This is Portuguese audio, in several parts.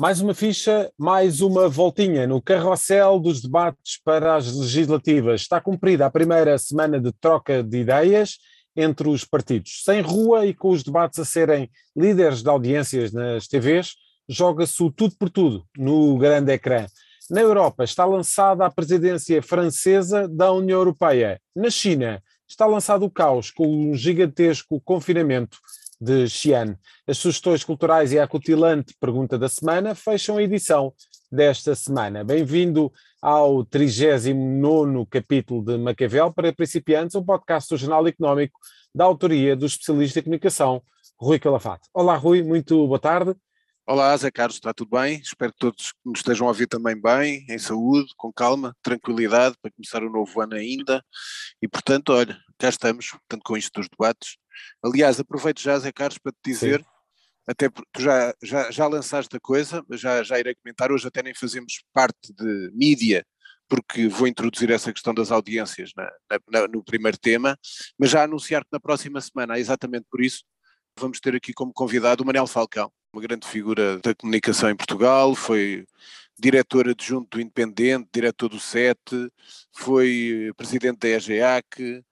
Mais uma ficha, mais uma voltinha no carrossel dos debates para as legislativas. Está cumprida a primeira semana de troca de ideias entre os partidos. Sem rua e com os debates a serem líderes de audiências nas TVs, joga-se o tudo por tudo no grande ecrã. Na Europa está lançada a presidência francesa da União Europeia. Na China está lançado o caos com um gigantesco confinamento de Xi'an. As sugestões culturais e a acutilante pergunta da semana fecham a edição desta semana. Bem-vindo ao 39 capítulo de Maquiavel para principiantes, um podcast do Jornal Económico da autoria do especialista em comunicação Rui Calafate. Olá Rui, muito boa tarde. Olá, Zé Carlos, está tudo bem? Espero que todos nos estejam a ouvir também bem, em saúde, com calma, tranquilidade, para começar o novo ano ainda. E, portanto, olha, cá estamos, portanto, com isto dos debates. Aliás, aproveito já, Zé Carlos, para te dizer, Sim. até porque tu já, já, já lançaste a coisa, já, já irei comentar, hoje até nem fazemos parte de mídia, porque vou introduzir essa questão das audiências na, na, no primeiro tema, mas já anunciar que na próxima semana, exatamente por isso, vamos ter aqui como convidado o Manel Falcão, uma grande figura da comunicação em Portugal, foi diretor adjunto do Independente, diretor do SET, foi presidente da EGEAC,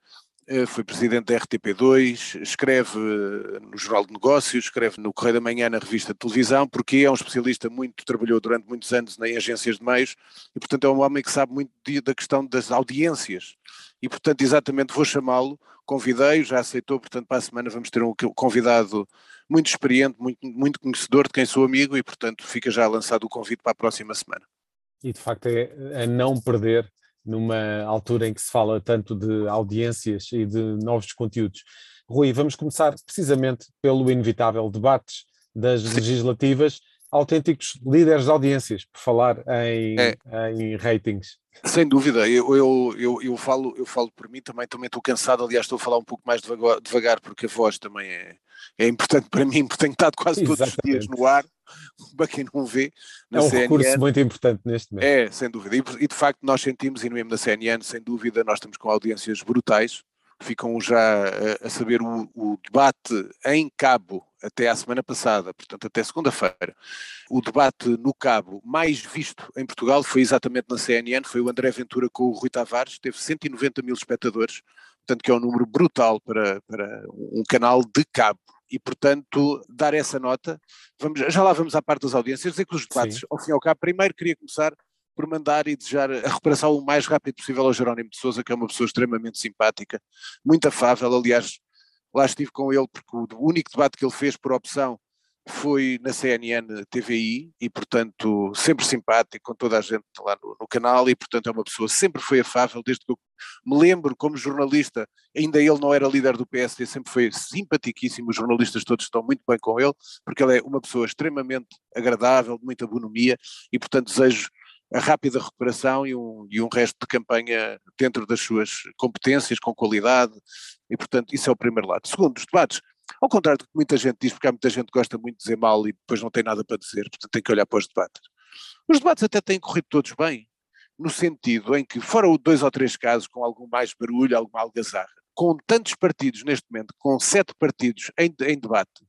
eh, foi presidente da RTP2, escreve eh, no Jornal de Negócios, escreve no Correio da Manhã na revista de televisão, porque é um especialista muito, trabalhou durante muitos anos em agências de meios e, portanto, é um homem que sabe muito da questão das audiências. E, portanto, exatamente vou chamá-lo, convidei-o, já aceitou, portanto, para a semana vamos ter um convidado muito experiente, muito, muito conhecedor de quem sou amigo e, portanto, fica já lançado o convite para a próxima semana. E, de facto, é a não perder numa altura em que se fala tanto de audiências e de novos conteúdos. Rui, vamos começar precisamente pelo inevitável debate das legislativas, autênticos líderes de audiências, por falar em, é. em ratings. Sem dúvida, eu, eu, eu, eu, falo, eu falo por mim também, também estou cansado, aliás estou a falar um pouco mais devagar, devagar porque a voz também é, é importante para mim, porque tenho estado quase todos Exatamente. os dias no ar, para quem não vê, na é um CNN. recurso muito importante neste momento. É, sem dúvida, e, e de facto nós sentimos, e no mesmo da CNN, sem dúvida, nós estamos com audiências brutais, ficam já a, a saber o, o, debate em cabo até à semana passada, portanto até segunda-feira. O debate no cabo mais visto em Portugal foi exatamente na CNN, foi o André Ventura com o Rui Tavares, teve 190 mil espectadores, portanto que é um número brutal para, para um canal de cabo e, portanto, dar essa nota. Vamos, já lá vamos à parte das audiências, dizer que os debates, Sim. ao fim e ao cabo, primeiro queria começar por mandar e desejar a recuperação o mais rápido possível ao Jerónimo de Souza, que é uma pessoa extremamente simpática, muito afável, aliás, lá estive com ele porque o único debate que ele fez por opção foi na CNN TVI e, portanto, sempre simpático com toda a gente lá no, no, canal e, portanto, é uma pessoa sempre foi afável, desde que eu me lembro como jornalista, ainda ele não era líder do PSD, sempre foi simpaticíssimo, os jornalistas todos estão muito bem com ele, porque ele é uma pessoa extremamente agradável, de muita bonomia e, portanto, desejo a rápida recuperação e um, e um resto de campanha dentro das suas competências, com qualidade, e, portanto, isso é o primeiro lado. Segundo, os debates ao contrário do que muita gente diz, porque há muita gente que gosta muito de dizer mal e depois não tem nada para dizer, portanto tem que olhar para os debates. Os debates até têm corrido todos bem, no sentido em que, fora dois ou três casos com algum mais barulho, alguma algazarra, com tantos partidos neste momento, com sete partidos em, em debate,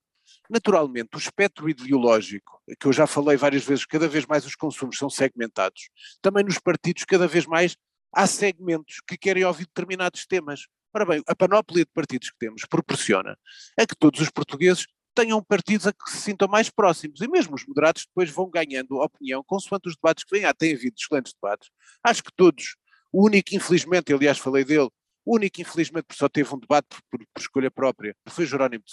naturalmente o espectro ideológico, que eu já falei várias vezes, cada vez mais os consumos são segmentados, também nos partidos cada vez mais há segmentos que querem ouvir determinados temas. Ora bem, a panóplia de partidos que temos proporciona a que todos os portugueses tenham partidos a que se sintam mais próximos, e mesmo os moderados depois vão ganhando opinião consoante os debates que vêm. Ah, tem havido excelentes debates. Acho que todos, o único, infelizmente, aliás falei dele, o único, infelizmente, só teve um debate por, por, por escolha própria, foi Jerónimo de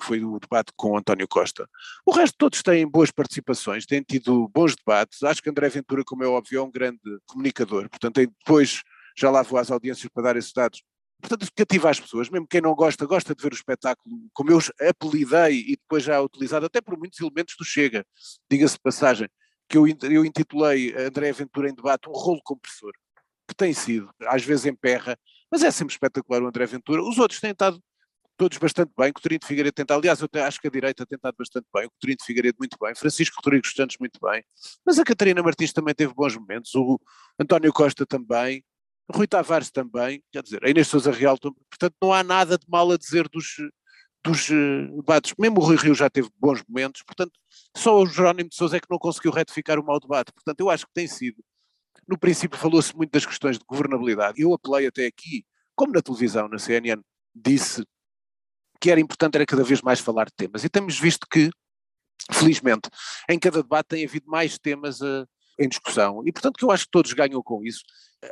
Foi o debate com António Costa. O resto todos têm boas participações, têm tido bons debates. Acho que André Ventura, como é óbvio, é um grande comunicador. Portanto, depois já lá vou às audiências para dar esses dados portanto, cativa as pessoas, mesmo quem não gosta, gosta de ver o espetáculo, como eu apelidei e depois já utilizado até por muitos elementos do Chega, diga-se de passagem, que eu, eu intitulei André Ventura em debate um rolo compressor, que tem sido, às vezes emperra, mas é sempre espetacular o André Ventura, os outros têm estado todos bastante bem, Coutinho de Figueiredo tem aliás eu acho que a direita tem estado bastante bem, o Coutinho de Figueiredo muito bem, Francisco Rodrigues Santos muito bem, mas a Catarina Martins também teve bons momentos, o António Costa também, Rui Tavares também, quer dizer, a Inês Sousa Real, portanto não há nada de mal a dizer dos, dos uh, debates. Mesmo o Rui Rio já teve bons momentos, portanto, só o Jerónimo de Sousa é que não conseguiu retificar o mau debate. Portanto, eu acho que tem sido. No princípio falou-se muito das questões de governabilidade. Eu apelei até aqui, como na televisão, na CNN, disse que era importante era cada vez mais falar de temas. E temos visto que, felizmente, em cada debate tem havido mais temas uh, em discussão. E, portanto, que eu acho que todos ganham com isso.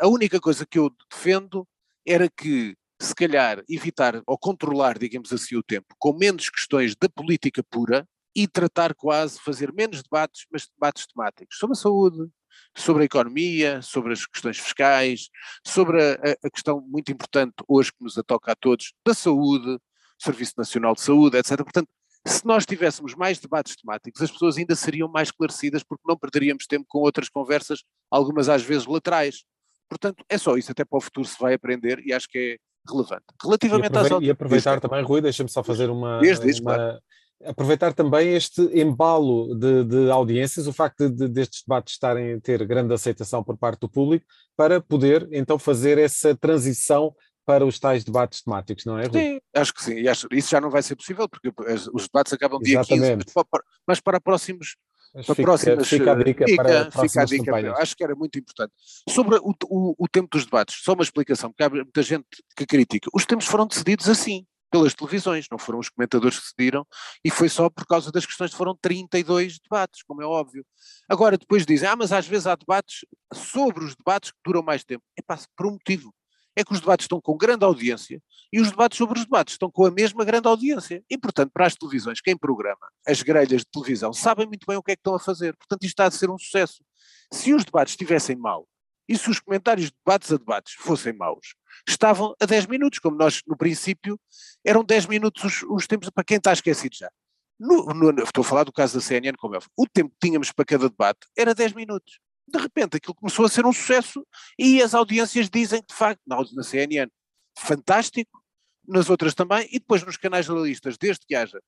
A única coisa que eu defendo era que se calhar, evitar ou controlar, digamos assim, o tempo, com menos questões da política pura e tratar quase, fazer menos debates, mas debates temáticos sobre a saúde, sobre a economia, sobre as questões fiscais, sobre a, a questão muito importante hoje que nos toca a todos, da saúde, Serviço Nacional de Saúde, etc. Portanto, se nós tivéssemos mais debates temáticos, as pessoas ainda seriam mais esclarecidas porque não perderíamos tempo com outras conversas, algumas às vezes laterais. Portanto, é só isso, até para o futuro se vai aprender e acho que é relevante. Relativamente e às E aproveitar também, Rui, deixa-me só fazer uma. Desde isso, uma claro. aproveitar também este embalo de, de audiências, o facto de, destes debates estarem a ter grande aceitação por parte do público, para poder então fazer essa transição para os tais debates temáticos, não é, Rui? Sim, acho que sim. E acho, isso já não vai ser possível, porque os debates acabam dia Exatamente. 15, mas para, mas para próximos mas para fica, próximas, fica a dica fica, para fica a dica, campanhas. acho que era muito importante. Sobre o, o, o, tempo dos debates, só uma explicação, porque há muita gente que critica. Os tempos foram decididos assim, pelas televisões, não foram os comentadores que decidiram, e foi só por causa das questões que foram 32 debates, como é óbvio. Agora, depois dizem, ah, mas às vezes há debates sobre os debates que duram mais tempo. É pá, por um motivo é que os debates estão com grande audiência e os debates sobre os debates estão com a mesma grande audiência. E, portanto, para as televisões, quem programa as grelhas de televisão sabem muito bem o que é que estão a fazer. Portanto, isto está a ser um sucesso. Se os debates estivessem mal e se os comentários de debates a debates fossem maus, estavam a 10 minutos, como nós, no princípio, eram 10 minutos os, os tempos, para quem está esquecido já. No, no, estou a falar do caso da CNN, como é. O tempo que tínhamos para cada debate era 10 minutos de repente aquilo começou a ser um sucesso e as audiências dizem que de facto, na, na CNN, fantástico, nas outras também, e depois nos canais jornalistas, desde que haja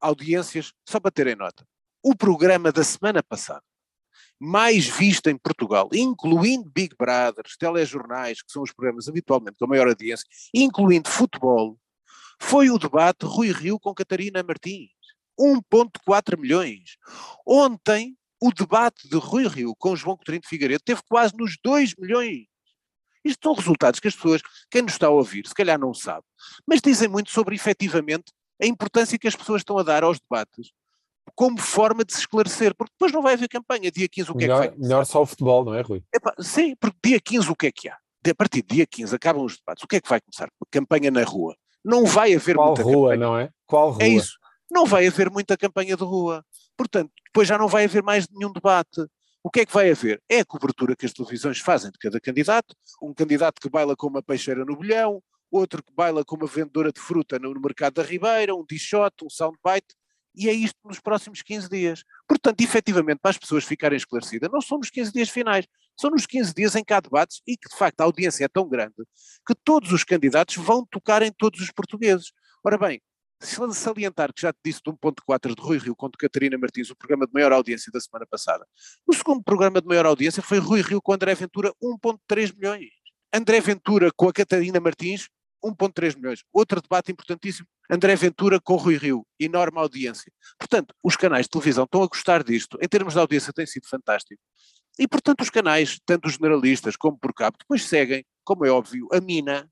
audiências, só para terem nota. O programa da semana passada, mais visto em Portugal, incluindo Big Brothers, telejornais, que são os programas habitualmente com a maior audiência, incluindo futebol, foi o debate Rui Rio com Catarina Martins. 1.4 milhões. Ontem o debate de Rui Rio com João Coutinho de Figueiredo teve quase nos 2 milhões. Isto são resultados que as pessoas, quem nos está a ouvir, se calhar não sabe, mas dizem muito sobre efetivamente a importância que as pessoas estão a dar aos debates como forma de se esclarecer, porque depois não vai haver campanha. Dia 15 o que melhor, é que vai? Melhor só o futebol, não é, Rui? Epá, sim, porque dia 15 o que é que há? A partir de dia 15 acabam os debates. O que é que vai começar? Campanha na rua. Não vai haver Qual muita rua, campanha. não é? Qual rua? É isso. Não vai haver muita campanha de rua. Portanto, depois já não vai haver mais nenhum debate. O que é que vai haver? É a cobertura que as televisões fazem de cada candidato, um candidato que baila com uma peixeira no bolhão, outro que baila com uma vendedora de fruta no mercado da Ribeira, um dichote, um soundbite, e é isto nos próximos 15 dias. Portanto, efetivamente, para as pessoas ficarem esclarecidas, não são nos 15 dias finais, são nos 15 dias em que há debates e que, de facto, a audiência é tão grande que todos os candidatos vão tocar em todos os portugueses. Ora bem, salientar que já te disse de 1.4 de Rui Rio com Catarina Martins, o programa de maior audiência da semana passada. O segundo programa de maior audiência foi Rui Rio com André Ventura, 1.3 milhões. André Ventura com a Catarina Martins, 1.3 milhões. Outro debate importantíssimo, André Ventura com Rui Rio, enorme audiência. Portanto, os canais de televisão estão a gostar disto, em termos de audiência tem sido fantástico. E, portanto, os canais, tanto os generalistas como por cabo, depois seguem, como é óbvio, a mina,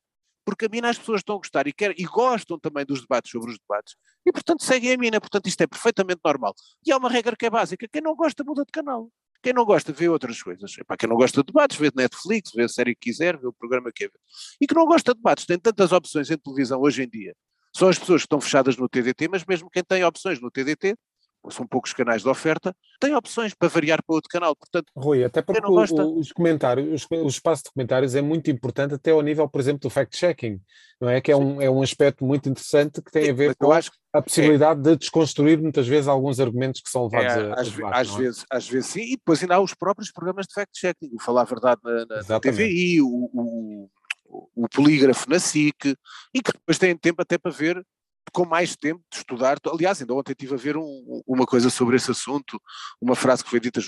porque a mina as pessoas estão a gostar e, quer, e gostam também dos debates sobre os debates, e portanto seguem a mina, portanto isto é perfeitamente normal. E há uma regra que é básica, quem não gosta muda de canal. Quem não gosta vê outras coisas. Epá, quem não gosta de debates vê Netflix, vê a série que quiser, vê o programa que quer ver. E que não gosta de debates, tem tantas opções em televisão hoje em dia. São as pessoas que estão fechadas no TDT, mas mesmo quem tem opções no TDT são poucos canais de oferta, tem opções para variar para outro canal. Portanto, Rui, até porque o, os comentários, o espaço de comentários é muito importante, até ao nível, por exemplo, do fact-checking, não é? Que é um, é um aspecto muito interessante que tem a ver com a possibilidade é, de desconstruir muitas vezes alguns argumentos que são levados é, a, às, debate, às é? vezes, às vezes sim, e depois ainda há os próprios programas de fact-checking, o Falar a Verdade na, na, na TVI, o, o, o polígrafo na SIC, e que depois têm tempo até para ver com mais tempo de estudar. Aliás, ainda ontem estive a ver um, uma coisa sobre esse assunto, uma frase que foi dita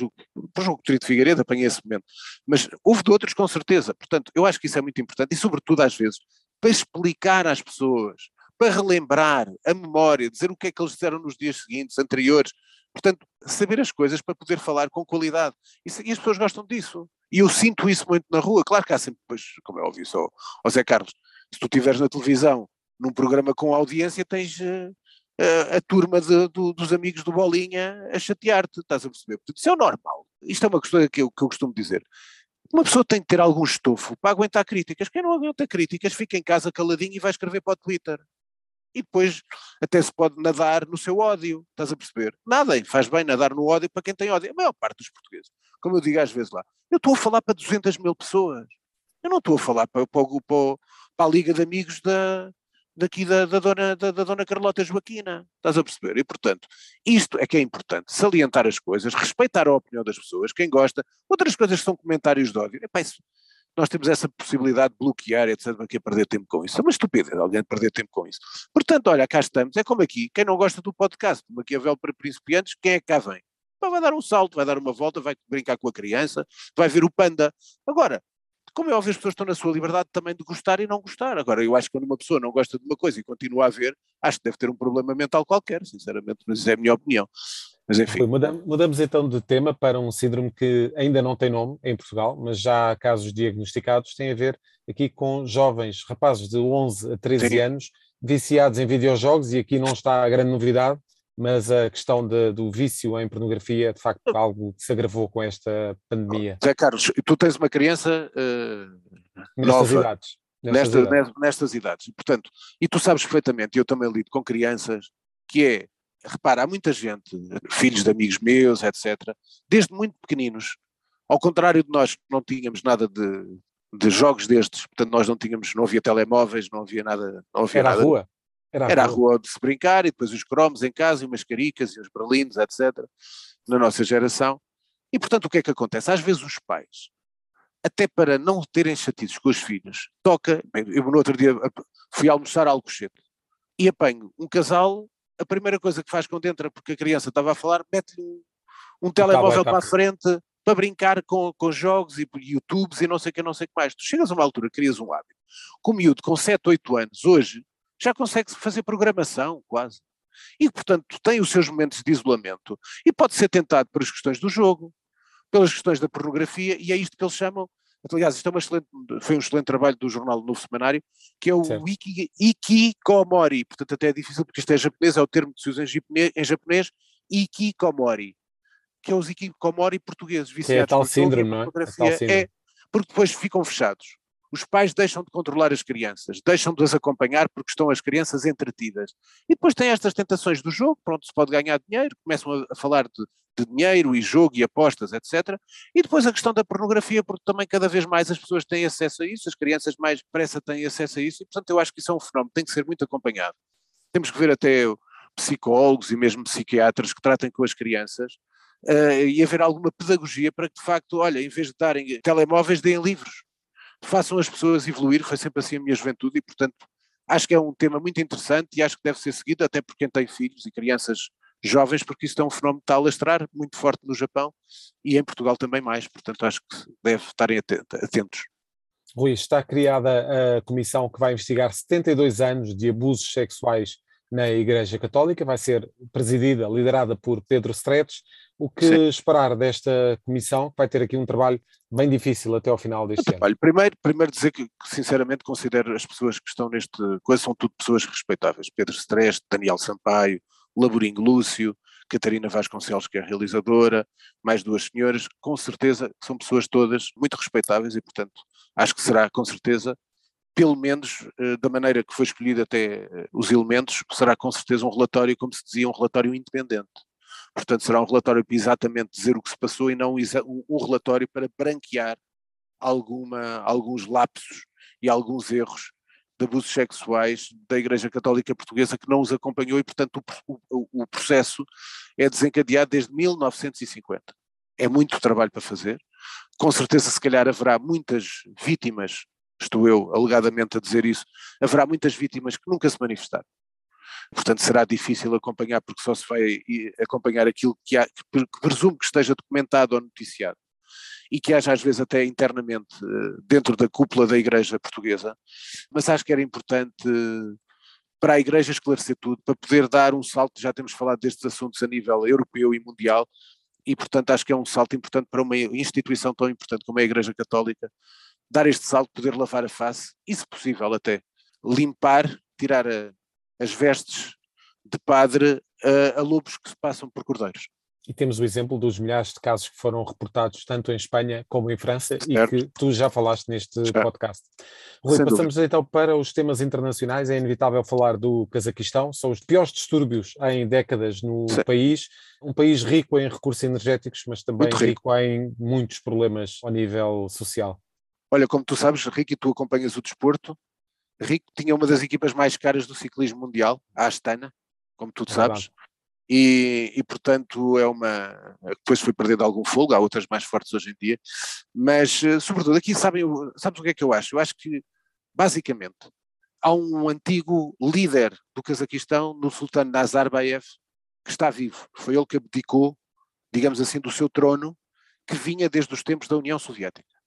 por João Coutinho de Figueiredo, apanhei esse momento. Mas houve de outros com certeza. Portanto, eu acho que isso é muito importante e, sobretudo, às vezes, para explicar às pessoas para relembrar a memória, dizer o que é que eles disseram nos dias seguintes, anteriores. Portanto, saber as coisas para poder falar com qualidade. E, as pessoas gostam disso. E eu sinto isso muito na rua. Claro que há sempre, pois, como é óbvio, só, Zé Carlos, se tu estiveres na televisão, num programa com audiência, tens uh, uh, a turma de, do, dos amigos do Bolinha a chatear-te, estás a perceber? Portanto, isso é o normal. Isto é uma questão que eu, que eu costumo dizer. Uma pessoa tem que ter algum estofo para aguentar críticas. Quem não aguenta críticas fica em casa caladinho e vai escrever para o Twitter. E depois até se pode nadar no seu ódio, estás a perceber? Nada, faz bem nadar no ódio para quem tem ódio. A maior parte dos portugueses, como eu digo às vezes lá, eu estou a falar para 200 mil pessoas. Eu não estou a falar para, para, para, para a Liga de Amigos da, daqui da, da, dona, da, da, dona Carlota Joaquina, estás a perceber? E portanto, isto é que é importante, salientar as coisas, respeitar a opinião das pessoas, quem gosta, outras coisas são comentários de ódio, Epá, isso, nós temos essa possibilidade de bloquear, etc, aqui a perder tempo com isso, é uma estupidez alguém perder tempo com isso. Portanto, olha, cá estamos, é como aqui, quem não gosta do podcast, do Maquiavel para principiantes, quem é que cá vem? Vai dar um salto, vai dar uma volta, vai brincar com a criança, vai ver o panda. Agora, como é óbvio, as pessoas estão na sua liberdade também de gostar e não gostar. Agora, eu acho que quando uma pessoa não gosta de uma coisa e continua a ver, acho que deve ter um problema mental qualquer, sinceramente, mas é a minha opinião. Mas enfim. Mudamos, mudamos então de tema para um síndrome que ainda não tem nome em Portugal, mas já há casos diagnosticados, tem a ver aqui com jovens, rapazes de 11 a 13 Sim. anos, viciados em videojogos, e aqui não está a grande novidade, mas a questão de, do vício em pornografia é de facto algo que se agravou com esta pandemia. Zé Carlos, tu tens uma criança uh, nestas nova, idades. Nestas, nesta, idades. nestas idades. Portanto, e tu sabes perfeitamente, eu também lido com crianças, que é, repara, há muita gente, filhos de amigos meus, etc., desde muito pequeninos, ao contrário de nós que não tínhamos nada de, de jogos destes, portanto nós não tínhamos, não havia telemóveis, não havia nada, não havia Era nada. a rua. Era, Era a rua de se brincar e depois os cromos em casa e umas caricas e os berlinos, etc., na nossa geração. E portanto o que é que acontece? Às vezes os pais, até para não terem chatices com os filhos, toca, eu no outro dia fui almoçar a Alcochete e apanho um casal, a primeira coisa que faz quando entra, porque a criança estava a falar, mete-lhe um, um telemóvel tá para a frente para brincar com, com jogos e YouTubes e não sei o que, não sei o que mais. Tu chegas a uma altura, crias um hábito. Com o miúdo com 7, 8 anos, hoje, já consegue fazer programação, quase. E, portanto, tem os seus momentos de isolamento e pode ser tentado pelas questões do jogo, pelas questões da pornografia, e é isto que eles chamam. Aliás, isto é uma excelente, foi um excelente trabalho do jornal Novo Semanário, que é o Iki, Ikikomori. Portanto, até é difícil porque isto é japonês, é o termo que se usa em japonês, em japonês Ikikomori, que é os Ikikomori portugueses, viciados é tal síndrome, não é? é? Porque depois ficam fechados os pais deixam de controlar as crianças, deixam de as acompanhar porque estão as crianças entretidas. E depois tem estas tentações do jogo, pronto, se pode ganhar dinheiro, começam a, falar de, de, dinheiro e jogo e apostas, etc. E depois a questão da pornografia, porque também cada vez mais as pessoas têm acesso a isso, as crianças mais depressa têm acesso a isso, e portanto eu acho que isso é um fenómeno, tem que ser muito acompanhado. Temos que ver até psicólogos e mesmo psiquiatras que tratem com as crianças, Uh, e haver alguma pedagogia para que de facto, olha, em vez de darem telemóveis, deem livros façam as pessoas evoluir, foi sempre assim a minha juventude e, portanto, acho que é um tema muito interessante e acho que deve ser seguido até por quem tem filhos e crianças jovens, porque isso é um fenómeno que está a lastrar muito forte no Japão e em Portugal também mais, portanto acho que deve estarem atentos. Rui, está criada a comissão que vai investigar 72 anos de abusos sexuais na Igreja Católica, vai ser presidida, liderada por Pedro Stretes. O que Sim. esperar desta comissão, vai ter aqui um trabalho bem difícil até ao final deste ano? Olha, primeiro, primeiro dizer que, sinceramente considero as pessoas que estão neste coisa são tudo pessoas respeitáveis. Pedro Stretes, Daniel Sampaio, Laborinho Lúcio, Catarina Vasconcelos, que é realizadora, mais duas senhoras, com certeza são pessoas todas muito respeitáveis e, portanto, acho que será com certeza pelo menos eh, da maneira que foi escolhido até eh, os elementos, será com certeza um relatório, como se dizia, um relatório independente. Portanto, será um relatório para exatamente dizer o que se passou e não um relatório para branquear alguma, alguns lapsos e alguns erros de abusos sexuais da Igreja Católica Portuguesa que não os acompanhou e, portanto, o, o, o processo é desencadeado desde 1950. É muito trabalho para fazer. Com certeza, se calhar, haverá muitas vítimas estou eu alegadamente a dizer isso, haverá muitas vítimas que nunca se manifestaram. Portanto, será difícil acompanhar, porque só se vai acompanhar aquilo que, há, que presumo que esteja documentado ou noticiado. E que haja às vezes até internamente eh, dentro da cúpula da Igreja Portuguesa, mas acho que era importante para a Igreja esclarecer tudo, para poder dar um salto, já temos falado destes assuntos a nível europeu e mundial, e portanto acho que é um salto importante para uma instituição tão importante como é a Igreja Católica, dar este salto, poder lavar a face, e se possível até limpar, tirar a, as vestes de padre a, a lobos que se passam por cordeiros. E temos o exemplo dos milhares de casos que foram reportados tanto em Espanha como em França certo. e que tu já falaste neste podcast. Rui, Sem passamos dúvida. então para os temas internacionais. É inevitável falar do Cazaquistão. São os piores distúrbios em décadas no Sim. país. Um país rico em recursos energéticos, mas também rico. rico em muitos problemas ao nível social. Olha, como tu sabes, Rico, e tu acompanhas o desporto, Rico tinha uma das equipas mais caras do ciclismo mundial, a Astana, como tu é sabes. E, e, portanto é uma. Depois foi perdendo algum fogo, há outras mais fortes hoje em dia, mas eh, sobretudo aqui sabem, sabes o que é que eu acho? Eu acho que basicamente há um antigo líder do Cazaquistão, no Sultano Nazarbayev, que está vivo. Foi ele que abdicou, digamos assim, do seu trono, que vinha desde os tempos da União Soviética.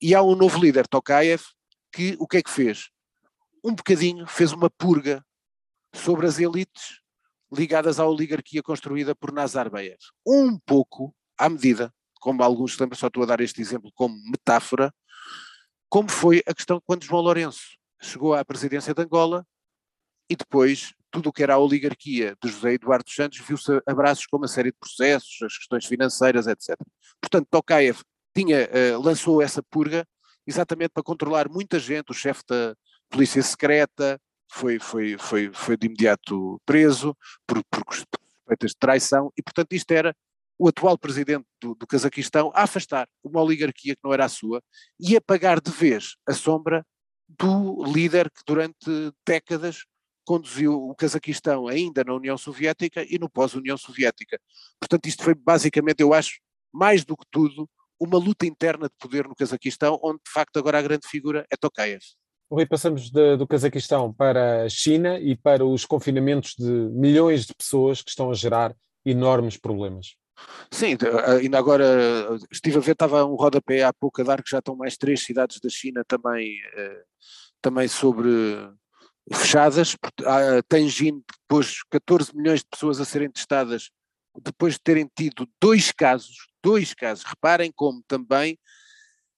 E há um novo líder, Tokayev, que o que é que fez? Um bocadinho fez uma purga sobre as elites ligadas à oligarquia construída por Nazarbayev. Um pouco à medida, como alguns se lembram, só estou a dar este exemplo como metáfora, como foi a questão quando João Lourenço chegou à presidência de Angola e depois tudo o que era a oligarquia de José Eduardo Santos viu-se abraços com uma série de processos, as questões financeiras, etc. Portanto, Tokayev tinha, uh, lançou essa purga exatamente para controlar muita gente, o chefe da polícia secreta, foi, foi, foi, foi de imediato preso por, por suspeitas de traição e, portanto, isto era o atual presidente do, do Cazaquistão a afastar uma oligarquia que não era a sua e a pagar de vez a sombra do líder que durante décadas conduziu o Cazaquistão ainda na União Soviética e no pós-União Soviética. Portanto, isto foi basicamente, eu acho, mais do que tudo, uma luta interna de poder no Cazaquistão, onde de facto agora a grande figura é Tokayev. Rui, passamos de, do Cazaquistão para a China e para os confinamentos de milhões de pessoas que estão a gerar enormes problemas. Sim, ainda agora estive a ver, estava um rodapé há pouco a dar que já estão mais três cidades da China também, eh, também sobre fechadas. A Tianjin pôs 14 milhões de pessoas a serem testadas depois de terem tido dois casos, dois casos. Reparem como também,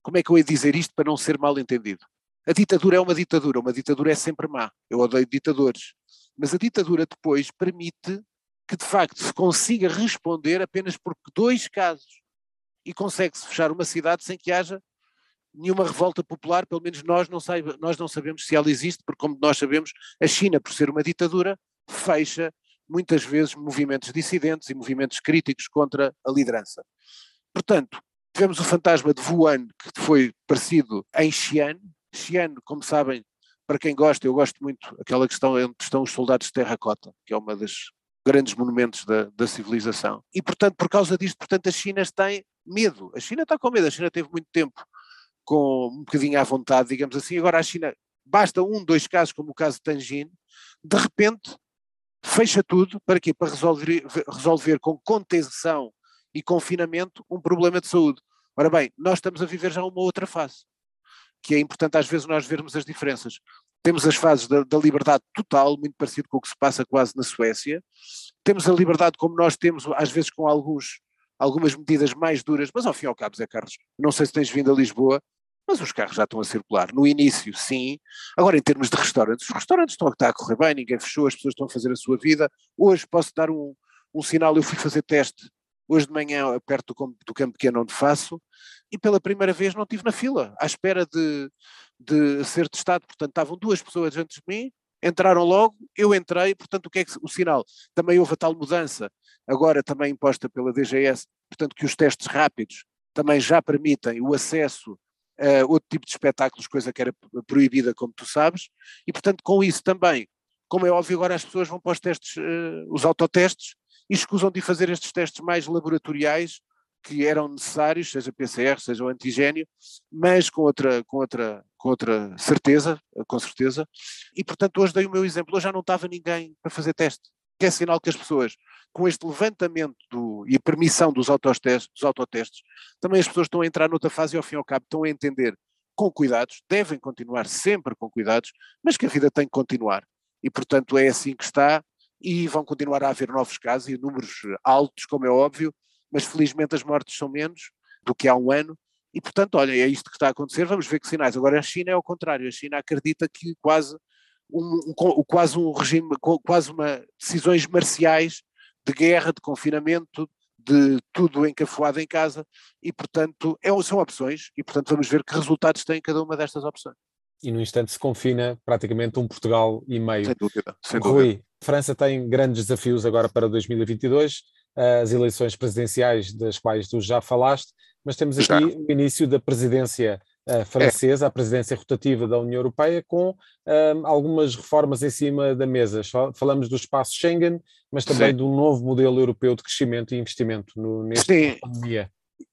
como é que eu ia dizer isto para não ser mal entendido? A ditadura é uma ditadura, uma ditadura é sempre má. Eu odeio ditadores. Mas a ditadura depois permite que de facto se consiga responder apenas por dois casos e consegue-se fechar uma cidade sem que haja nenhuma revolta popular, pelo menos nós não, saiba, nós não sabemos se ela existe, porque como nós sabemos, a China, por ser uma ditadura, fecha muitas vezes movimentos dissidentes e movimentos críticos contra a liderança. Portanto, tivemos o fantasma de Wuhan, que foi parecido em Xi'an, Xi'an, como sabem, para quem gosta, eu gosto muito, aquela questão onde estão os soldados de terracota, que é uma das grandes monumentos da, da civilização. E, portanto, por causa disto, portanto, a China tem medo. A China está com medo. A China teve muito tempo com um bocadinho à vontade, digamos assim. Agora a China, basta um, dois casos, como o caso de Tangine, de repente fecha tudo, para quê? Para resolver, resolver com contenção e confinamento um problema de saúde. Ora bem, nós estamos a viver já uma outra fase que é importante às vezes nós vermos as diferenças. Temos as fases da, da, liberdade total, muito parecido com o que se passa quase na Suécia. Temos a liberdade como nós temos, às vezes com alguns, algumas medidas mais duras, mas ao fim e ao cabo, Zé Carlos, não sei se tens vindo a Lisboa, mas os carros já estão a circular. No início, sim. Agora, em termos de restaurantes, os restaurantes estão a correr bem, ninguém fechou, as pessoas estão a fazer a sua vida. Hoje posso dar um, um sinal, eu fui fazer teste hoje de manhã, perto do, do campo pequeno onde faço, e pela primeira vez não estive na fila, à espera de, de ser testado. Portanto, estavam duas pessoas antes de mim, entraram logo, eu entrei, portanto, o que é que, o sinal? Também houve a tal mudança, agora também imposta pela DGS, portanto, que os testes rápidos também já permitem o acesso a outro tipo de espetáculos, coisa que era proibida, como tu sabes, e portanto, com isso também, como é óbvio, agora as pessoas vão para os testes, uh, os autotestes, e escusam de fazer estes testes mais laboratoriais que eram necessários, seja PCR, seja o antigênio, mas com outra, com outra, com outra certeza, com certeza. E portanto hoje dei o meu exemplo, hoje já não estava ninguém para fazer teste, que é sinal que as pessoas, com este levantamento do, e a permissão dos autotestes, dos autotestes, também as pessoas estão a entrar noutra fase e ao fim e ao cabo estão a entender com cuidados, devem continuar sempre com cuidados, mas que a vida tem que continuar. E portanto é assim que está, e vão continuar a haver novos casos e números altos, como é óbvio, mas felizmente as mortes são menos do que há um ano, e portanto, olha, é isto que está a acontecer, vamos ver que sinais. Agora a China é ao contrário, a China acredita que quase um, um, quase um regime, quase uma decisões marciais de guerra, de confinamento, de tudo encafuado em casa e, portanto, é, são opções e, portanto, vamos ver que resultados tem cada uma destas opções. E no instante se confina praticamente um Portugal e meio. Sem dúvida. Sem Rui, dúvida. França tem grandes desafios agora para 2022, as eleições presidenciais das quais tu já falaste, mas temos aqui o início da presidência francesa, é. a presidência rotativa da União Europeia, com uh, algumas reformas em cima da mesa. Falamos do espaço Schengen, mas também Sim. de um novo modelo europeu de crescimento e investimento no, nesta pandemia.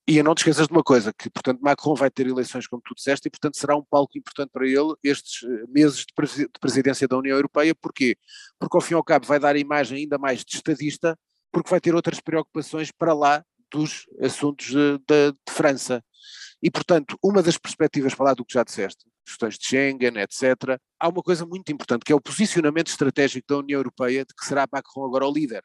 E não te esqueças de uma coisa, que portanto Macron vai ter eleições como tu disseste e portanto será um palco importante para ele estes eh, meses de presidência da União Europeia, porquê? Porque ao fim e ao cabo vai dar a imagem ainda mais de estadista, porque vai ter outras preocupações para lá dos assuntos de, de, de França. E, portanto, uma das perspectivas, para lá do que já disseste, questões de Schengen, etc., há uma coisa muito importante, que é o posicionamento estratégico da União Europeia, de que será Macron agora o líder.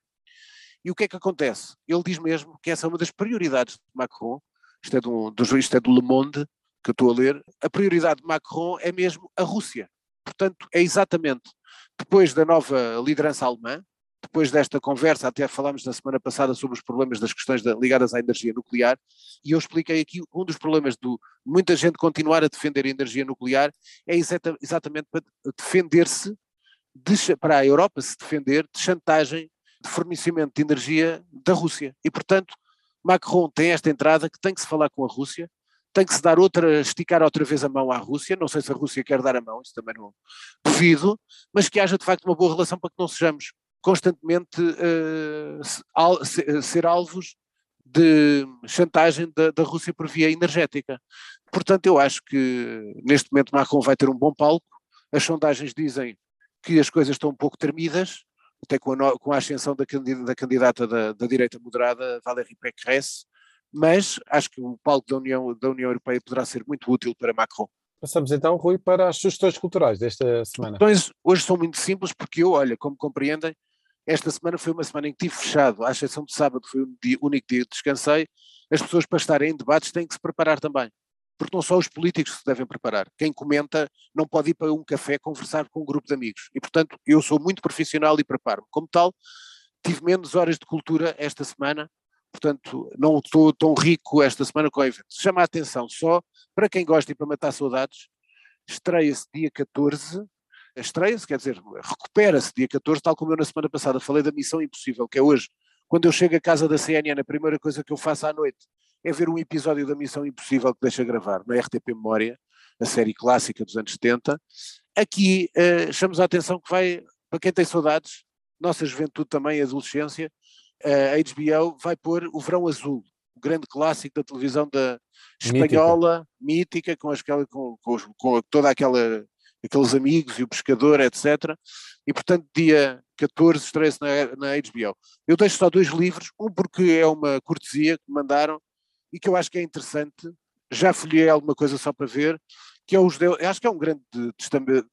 E o que é que acontece? Ele diz mesmo que essa é uma das prioridades de Macron, isto é do, do, isto é do Le Monde, que eu estou a ler, a prioridade de Macron é mesmo a Rússia. Portanto, é exatamente depois da nova liderança alemã, depois desta conversa, até falámos na semana passada sobre os problemas das questões da, ligadas à energia nuclear, e eu expliquei aqui um dos problemas de muita gente continuar a defender a energia nuclear é exata, exatamente para defender-se, de, para a Europa se defender de chantagem de fornecimento de energia da Rússia. E, portanto, Macron tem esta entrada que tem que se falar com a Rússia, tem que se dar outra, esticar outra vez a mão à Rússia, não sei se a Rússia quer dar a mão, isso também não duvido, mas que haja de facto uma boa relação para que não sejamos constantemente uh, al, ser alvos de chantagem da, da, Rússia por via energética. Portanto, eu acho que neste momento Macron vai ter um bom palco, as sondagens dizem que as coisas estão um pouco tremidas, até com a, com a ascensão da, da candidata da, da, direita moderada, Valérie Pécresse, mas acho que o palco da União, da União Europeia poderá ser muito útil para Macron. Passamos então, Rui, para as sugestões culturais desta semana. Hoje são muito simples porque eu, olha, como compreendem, esta semana foi uma semana em que estive fechado, à exceção de sábado, foi o dia, único dia que descansei. As pessoas para estarem em debates têm que se preparar também. Porque não só os políticos se devem preparar. Quem comenta não pode ir para um café conversar com um grupo de amigos. E, portanto, eu sou muito profissional e preparo-me. Como tal, tive menos horas de cultura esta semana, portanto, não estou tão rico esta semana com eventos. Chama a atenção só, para quem gosta e para matar saudades, estreia-se dia 14 estreia-se, quer dizer, recupera-se dia 14, tal como eu na semana passada. Falei da Missão Impossível, que é hoje, quando eu chego à casa da CNN, a primeira coisa que eu faço à noite é ver um episódio da Missão Impossível que deixa gravar na RTP Memória, a série clássica dos anos 70. Aqui uh, chamamos a atenção que vai, para quem tem saudades, nossa juventude também, adolescência, uh, a HBO vai pôr o Verão Azul, o grande clássico da televisão da espanhola, mítica, mítica com, as, com, com, com toda aquela aqueles amigos e o pescador, etc. E portanto, dia 14 estreia-se na, na HBO. Eu deixo só dois livros, um porque é uma cortesia que me mandaram e que eu acho que é interessante. Já folhei alguma coisa só para ver, que é os de, acho que é um grande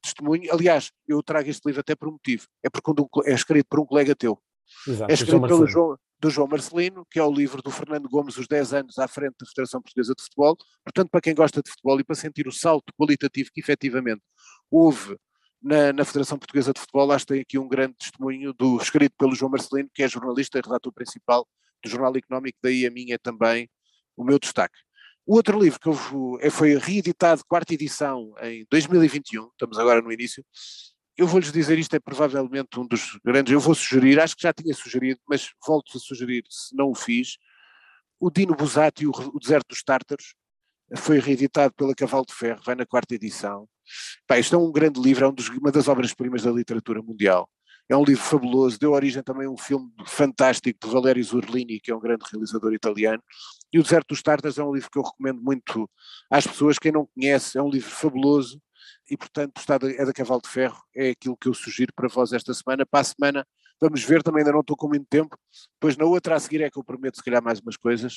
testemunho. Aliás, eu trago este livro até por um motivo. É porque é escrito por um colega teu. Exato, é escrito pelo João, do João Marcelino, que é o livro do Fernando Gomes, Os 10 anos à frente da Federação Portuguesa de Futebol. Portanto, para quem gosta de futebol e para sentir o salto qualitativo que efetivamente houve na, na, Federação Portuguesa de Futebol, acho que tem aqui um grande testemunho do escrito pelo João Marcelino, que é jornalista e redator principal do Jornal Económico, daí a minha também o meu destaque. O outro livro que eu, é, foi reeditado, quarta edição, em 2021, estamos agora no início, eu vou-lhes dizer, isto é provavelmente um dos grandes, eu vou sugerir, acho que já tinha sugerido, mas volto a sugerir, se não o fiz, o Dino Buzzati, o, o Deserto dos Tártaros, foi reeditado pela Cavalo de Ferro, vai na quarta edição. Pá, isto é um grande livro, é um dos, uma das obras-primas da literatura mundial. É um livro fabuloso, deu origem também a um filme fantástico de Valerio Zurlini, que é um grande realizador italiano. E O Deserto dos Tártaros é um livro que eu recomendo muito às pessoas, quem não conhece, é um livro fabuloso, e, portanto, o Estado é da Cavalo de Ferro, é aquilo que eu sugiro para vós esta semana. Para a semana, vamos ver, também ainda não estou com muito tempo, depois na outra a seguir é que eu prometo se calhar mais umas coisas,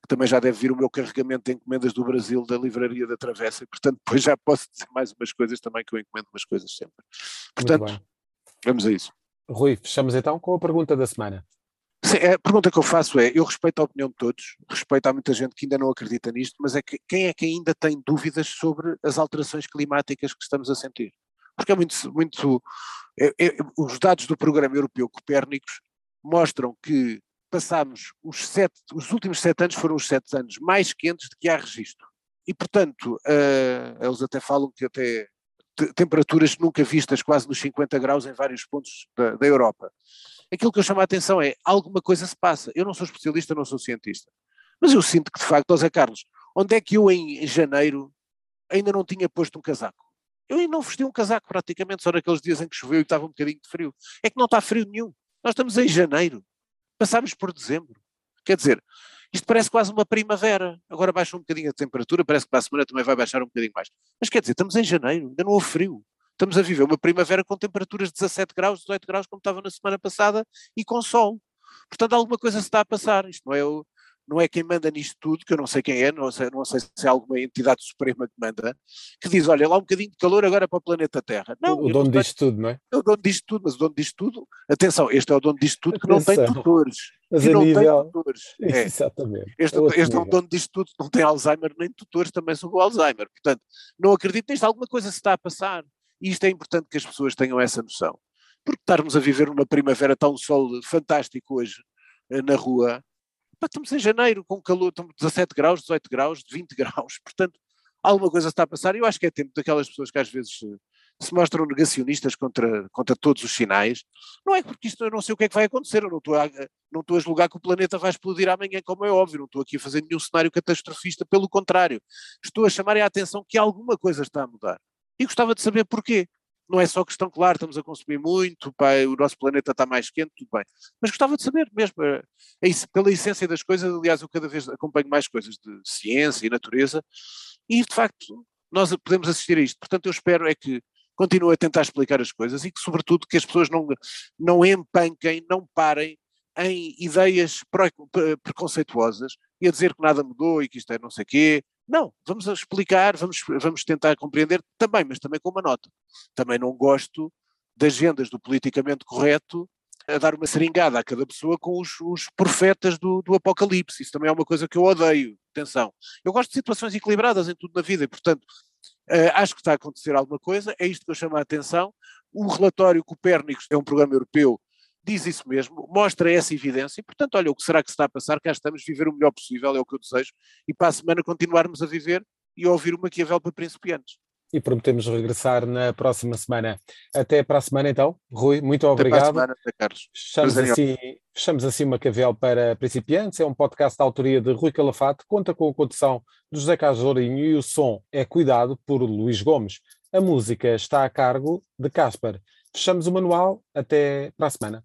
que também já deve vir o meu carregamento de encomendas do Brasil, da Livraria da Travessa, e portanto depois já posso dizer mais umas coisas também, que eu encomendo umas coisas sempre. Portanto, Vamos a isso. Rui, fechamos então com a pergunta da semana. Sim, a pergunta que eu faço é: eu respeito a opinião de todos, respeito a muita gente que ainda não acredita nisto, mas é que quem é que ainda tem dúvidas sobre as alterações climáticas que estamos a sentir? Porque é muito. muito é, é, os dados do Programa Europeu Copérnicos mostram que passámos os sete, os últimos sete anos foram os sete anos mais quentes de que há registro. E, portanto, uh, eles até falam que até temperaturas nunca vistas, quase nos 50 graus em vários pontos da, da Europa. Aquilo que eu chamo a atenção é, alguma coisa se passa. Eu não sou especialista, não sou cientista, mas eu sinto que, de facto, José Carlos, onde é que eu em janeiro ainda não tinha posto um casaco? Eu ainda não vesti um casaco praticamente, só naqueles dias em que choveu e estava um bocadinho de frio. É que não está frio nenhum. Nós estamos em janeiro, passámos por dezembro. Quer dizer, isto parece quase uma primavera. Agora baixa um bocadinho a temperatura, parece que para a semana também vai baixar um bocadinho mais. Mas quer dizer, estamos em janeiro, ainda não houve frio. Estamos a viver uma primavera com temperaturas de 17 graus, 18 graus, como estava na semana passada, e com sol. Portanto, alguma coisa se está a passar. Isto não é o, não é quem manda nisto tudo, que eu não sei quem é, não sei, não sei se é alguma entidade suprema que manda, que diz, olha, lá um bocadinho de calor agora para o planeta Terra. Não, o dono disto tudo, não é? É o dono disto tudo, mas o dono disto tudo, atenção, este é o dono disto tudo que não tem tutores. Mas que não nível... tem tutores. É. Exatamente. Este, é este é o dono disto tudo, não tem Alzheimer nem tutores também sobre o Alzheimer. Portanto, não acredito nisto, alguma coisa se está a passar. E isto é importante que as pessoas tenham essa noção. Porque estarmos a viver uma primavera tão sol fantástico hoje eh, na rua, Estamos em janeiro, com calor, estamos 17 graus, 18 graus, 20 graus, portanto, alguma coisa está a passar. E eu acho que é tempo daquelas pessoas que às vezes se mostram negacionistas contra, contra todos os sinais. Não é porque isto eu não sei o que é que vai acontecer, eu não estou a, não estou a julgar que o planeta vai explodir amanhã, como é óbvio, não estou aqui a fazer nenhum cenário catastrofista, pelo contrário, estou a chamar a atenção que alguma coisa está a mudar. E gostava de saber porquê não é só questão, claro, estamos a consumir muito, pá, o nosso planeta está mais quente, tudo bem. Mas gostava de saber mesmo, é, pela essência das coisas, aliás, eu cada vez acompanho mais coisas de ciência e natureza, e de facto nós podemos assistir a isto. Portanto, eu espero é que continue a tentar explicar as coisas e que, sobretudo, que as pessoas não, não empanquem, não parem em ideias preconceituosas e a dizer que nada mudou e que isto é não sei quê, não, vamos explicar, vamos, vamos tentar compreender também, mas também com uma nota. Também não gosto de agendas do politicamente correto a dar uma seringada a cada pessoa com os, os profetas do, do, apocalipse. Isso também é uma coisa que eu odeio. Atenção. Eu gosto de situações equilibradas em tudo na vida e, portanto, uh, acho que está a acontecer alguma coisa. É isto que eu chamo a atenção. O relatório Copérnicos é um programa europeu diz isso mesmo, mostra essa evidência e, portanto, olha, o que será que se está a passar? Cá estamos, viver o melhor possível, é o que eu desejo, e para a semana continuarmos a viver e a ouvir o Maquiavel para principiantes. E prometemos regressar na próxima semana. Até para a semana, então. Rui, muito obrigado. Até para a semana, Carlos. Fechamos assim, fechamos assim Maquiavel para principiantes. É um podcast da autoria de Rui Calafate, conta com a condução de José Carlos Lourinho e o som é cuidado por Luís Gomes. A música está a cargo de Caspar. Fechamos o manual. Até para a semana.